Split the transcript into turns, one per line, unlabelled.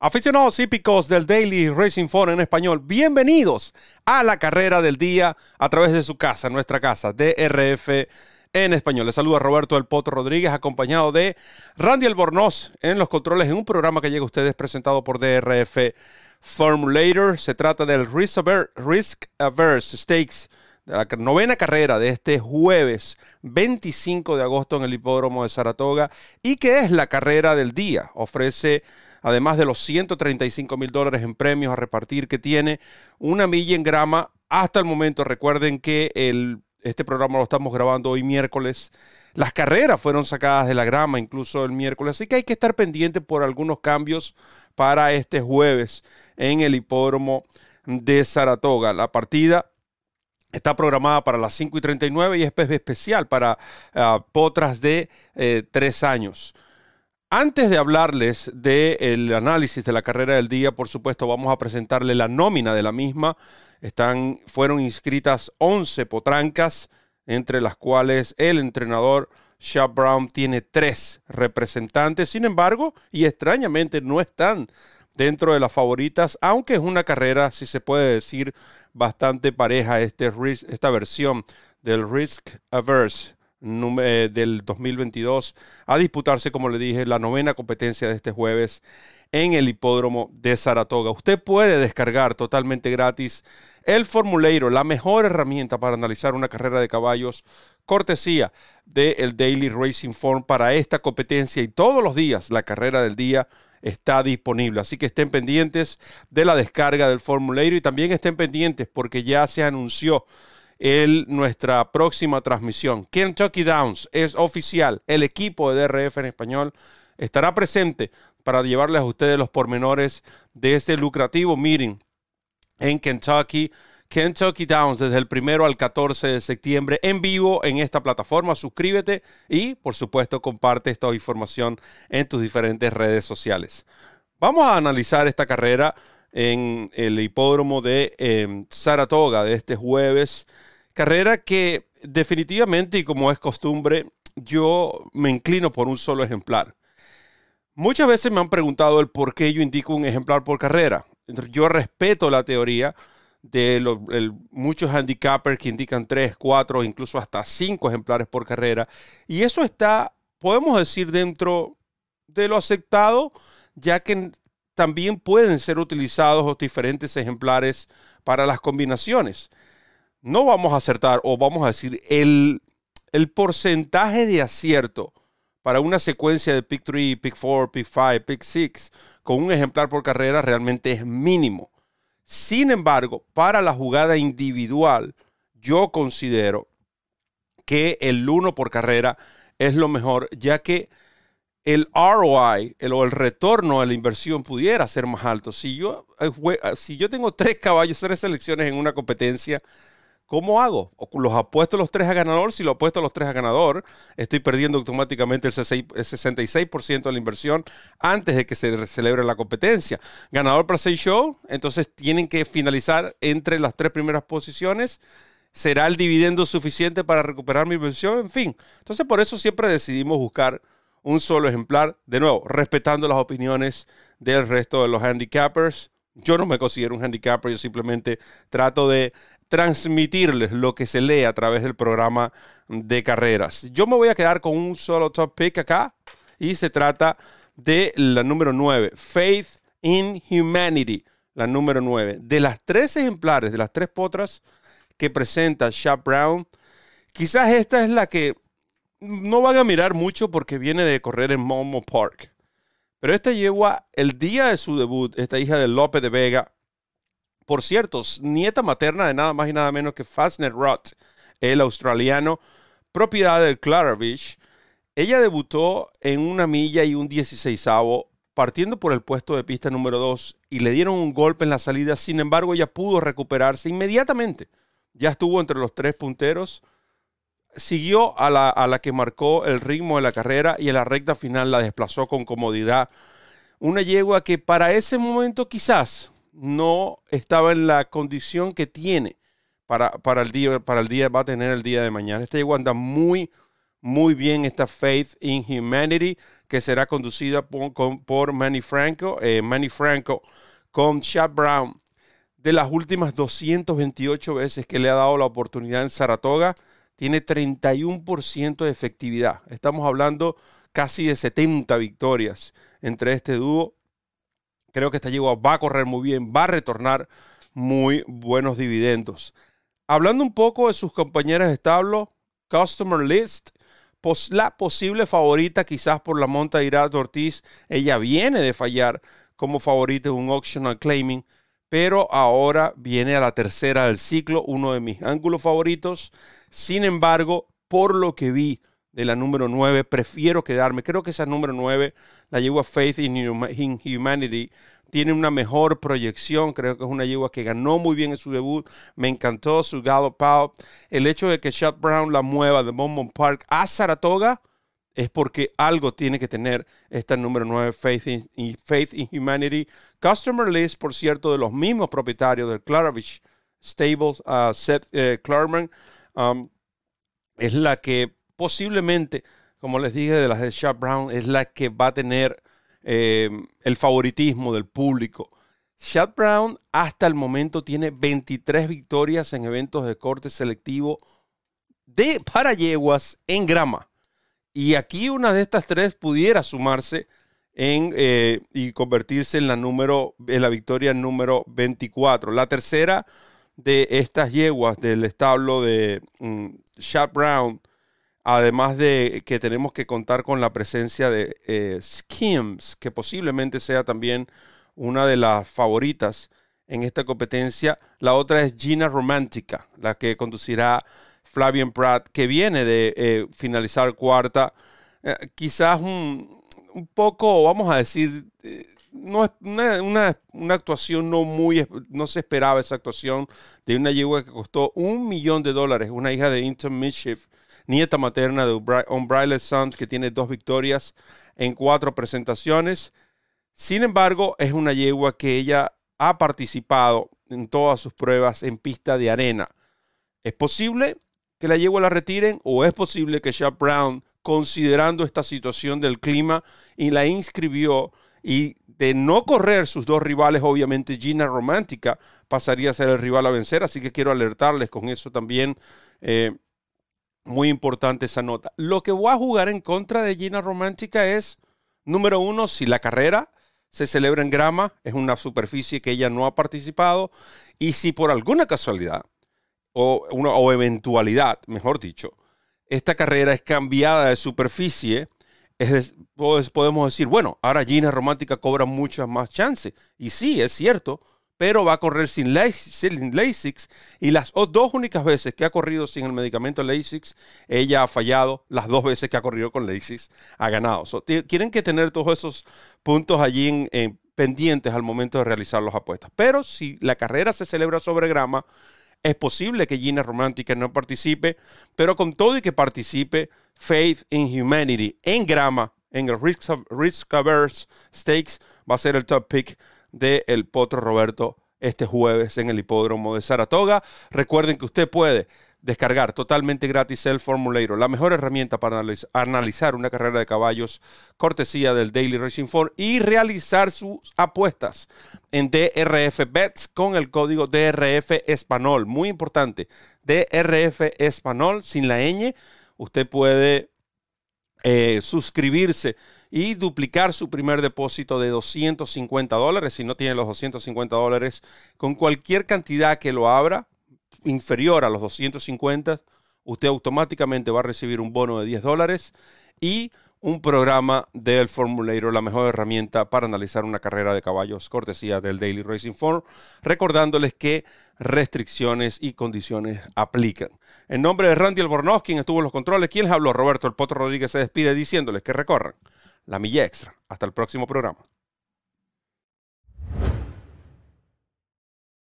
Aficionados hípicos del Daily Racing Phone en español, bienvenidos a la carrera del día a través de su casa, nuestra casa, DRF en español. Les saluda Roberto El Poto Rodríguez, acompañado de Randy Albornoz en los controles en un programa que llega a ustedes presentado por DRF Formulator. Se trata del Risk Averse Stakes, la novena carrera de este jueves 25 de agosto en el hipódromo de Saratoga y que es la carrera del día. Ofrece además de los 135 mil dólares en premios a repartir que tiene, una milla en grama. Hasta el momento, recuerden que este programa lo estamos grabando hoy miércoles. Las carreras fueron sacadas de la grama incluso el miércoles, así que hay que estar pendiente por algunos cambios para este jueves en el hipódromo de Saratoga. La partida está programada para las 5 y 39 y es especial para ah, potras de eh, tres años. Antes de hablarles del análisis de la carrera del día, por supuesto, vamos a presentarle la nómina de la misma. Están, fueron inscritas 11 potrancas, entre las cuales el entrenador Shab Brown tiene tres representantes. Sin embargo, y extrañamente no están dentro de las favoritas, aunque es una carrera, si se puede decir, bastante pareja este, esta versión del Risk Averse del 2022 a disputarse, como le dije, la novena competencia de este jueves en el hipódromo de Saratoga. Usted puede descargar totalmente gratis el Formulator, la mejor herramienta para analizar una carrera de caballos, cortesía del Daily Racing Form para esta competencia y todos los días la carrera del día está disponible. Así que estén pendientes de la descarga del Formulator y también estén pendientes porque ya se anunció el, nuestra próxima transmisión. Kentucky Downs es oficial. El equipo de DRF en español estará presente para llevarles a ustedes los pormenores de este lucrativo meeting en Kentucky. Kentucky Downs desde el primero al 14 de septiembre en vivo en esta plataforma. Suscríbete y, por supuesto, comparte esta información en tus diferentes redes sociales. Vamos a analizar esta carrera en el hipódromo de em, Saratoga de este jueves. Carrera que definitivamente y como es costumbre, yo me inclino por un solo ejemplar. Muchas veces me han preguntado el por qué yo indico un ejemplar por carrera. Yo respeto la teoría de muchos handicappers que indican tres, cuatro, incluso hasta cinco ejemplares por carrera. Y eso está, podemos decir, dentro de lo aceptado, ya que también pueden ser utilizados los diferentes ejemplares para las combinaciones. No vamos a acertar, o vamos a decir, el, el porcentaje de acierto para una secuencia de pick 3, pick 4, pick 5, pick 6 con un ejemplar por carrera realmente es mínimo. Sin embargo, para la jugada individual, yo considero que el 1 por carrera es lo mejor, ya que el ROI el, o el retorno de la inversión pudiera ser más alto. Si yo, eh, eh, si yo tengo tres caballos, tres selecciones en una competencia, ¿cómo hago? ¿Los apuesto los tres a ganador? Si lo apuesto los tres a ganador, estoy perdiendo automáticamente el 66% de la inversión antes de que se celebre la competencia. Ganador para seis show, entonces tienen que finalizar entre las tres primeras posiciones. ¿Será el dividendo suficiente para recuperar mi inversión? En fin, entonces por eso siempre decidimos buscar un solo ejemplar, de nuevo, respetando las opiniones del resto de los handicappers. Yo no me considero un handicapper, yo simplemente trato de transmitirles lo que se lee a través del programa de carreras. Yo me voy a quedar con un solo top pick acá y se trata de la número 9, Faith in Humanity, la número 9. De las tres ejemplares, de las tres potras que presenta Shap Brown, quizás esta es la que no van a mirar mucho porque viene de correr en Momo Park. Pero esta yegua, el día de su debut, esta hija de López de Vega, por cierto, nieta materna de nada más y nada menos que Fastnet Roth, el australiano, propiedad del Claravich, ella debutó en una milla y un 16 partiendo por el puesto de pista número 2 y le dieron un golpe en la salida. Sin embargo, ella pudo recuperarse inmediatamente. Ya estuvo entre los tres punteros siguió a la, que marcó el ritmo de la carrera y en la recta final la desplazó con comodidad. Una yegua que para ese momento quizás no estaba en la condición que tiene para, para, el día, para el día, va a tener el día de mañana. Esta yegua anda muy, muy bien, esta Faith in Humanity. que será conducida por, Manny Franco. Eh, Manny Franco con Chad Brown. De las últimas 228 veces que le ha dado la oportunidad en Saratoga, tiene 31% de efectividad. Estamos hablando casi de 70 victorias entre este dúo. Creo que esta yegua va a correr muy bien, va a retornar muy buenos dividendos. Hablando un poco de sus compañeras de establo, Customer List, la posible favorita quizás por la monta de Irat Ortiz, ella viene de fallar como favorita en un optional claiming, pero ahora viene a la tercera del ciclo, uno de mis ángulos favoritos. Sin embargo, por lo que vi de la número 9, prefiero quedarme. Creo que esa número 9 la llevo a Faith in Humanity tiene una mejor proyección. Creo que es una yegua que ganó muy bien en su debut. Me encantó su gallop. El hecho de que Chad Brown la mueva de Beaumont Park a Saratoga es porque algo tiene que tener esta número 9, Faith in, Humanity. Customer list, por cierto, de los mismos propietarios del Claravich Stables, uh, Seth eh, um, es la que posiblemente, como les dije, de las de Chad Brown, es la que va a tener eh, el favoritismo del público. Chad Brown hasta el momento tiene 23 victorias en eventos de corte selectivo de para yeguas en grama. Y aquí una de estas tres pudiera sumarse eh, y convertirse en la, número, en la victoria número 24. La tercera de estas yeguas del establo de um, Brown Además de que tenemos que contar con la presencia de eh, Skims, que posiblemente sea también una de las favoritas en esta competencia. La otra es Gina Romantica, la que conducirá Flavian Pratt, que viene de eh, finalizar cuarta. Eh, quizás un, poco, vamos a decir, no es una, actuación no muy, no se esperaba esa actuación de una yegua que costó un millón de dólares, una hija de Inton Mischief nieta materna de Umbrella Sons, que tiene dos victorias en cuatro presentaciones. Sin embargo, es una yegua que ella ha participado en todas sus pruebas en pista de arena. ¿Es posible que la yegua la retiren o es posible que Chad Brown, considerando esta situación del clima, y la inscribió y de no correr sus dos rivales, obviamente Gina Romántica pasaría a ser el rival a vencer, así que quiero alertarles con eso también. Eh, muy importante esa nota. Lo que voy a jugar en contra de Gina Romántica es, número uno, si la carrera se celebra en grama, es una superficie que ella no ha participado, y si por alguna casualidad o, una, o eventualidad, mejor dicho, esta carrera es cambiada de superficie, es, podemos decir, bueno, ahora Gina Romántica cobra muchas más chances. Y sí, es cierto, pero va a correr sin Lasix y las dos únicas veces que ha corrido sin el medicamento Lasix, ella ha fallado, las dos veces que ha corrido con Lasix ha ganado. quieren que tener todos esos puntos allí en, pendientes al momento de realizar las apuestas. Pero si la carrera se celebra sobre grama, es posible que Gina Romántica no participe, pero con todo y que participe, Faith in Humanity en grama, en el Risk, Risk Averse Stakes, va a ser el top pick de El Potro Roberto este jueves en el hipódromo de Saratoga. Recuerden que usted puede descargar totalmente gratis el Formulator, la mejor herramienta para analizar una carrera de caballos, cortesía del Daily Racing Form y realizar sus apuestas en DRF Bets con el código DRF Español. Muy importante, DRF Español sin la ñ. Usted puede eh, suscribirse y duplicar su primer depósito de 250 dólares. Si no tiene los 250 dólares, con cualquier cantidad que lo abra, inferior a los 250, usted automáticamente va a recibir un bono de 10 dólares y un programa del Formulator, la mejor herramienta para analizar una carrera de caballos, cortesía del Daily Racing Form, recordándoles que restricciones y condiciones aplican. En nombre de Randy Albornoz, quien estuvo en los controles, quien les habló, Roberto El Potro Rodríguez se despide diciéndoles que recorran la milla extra. Hasta el próximo programa.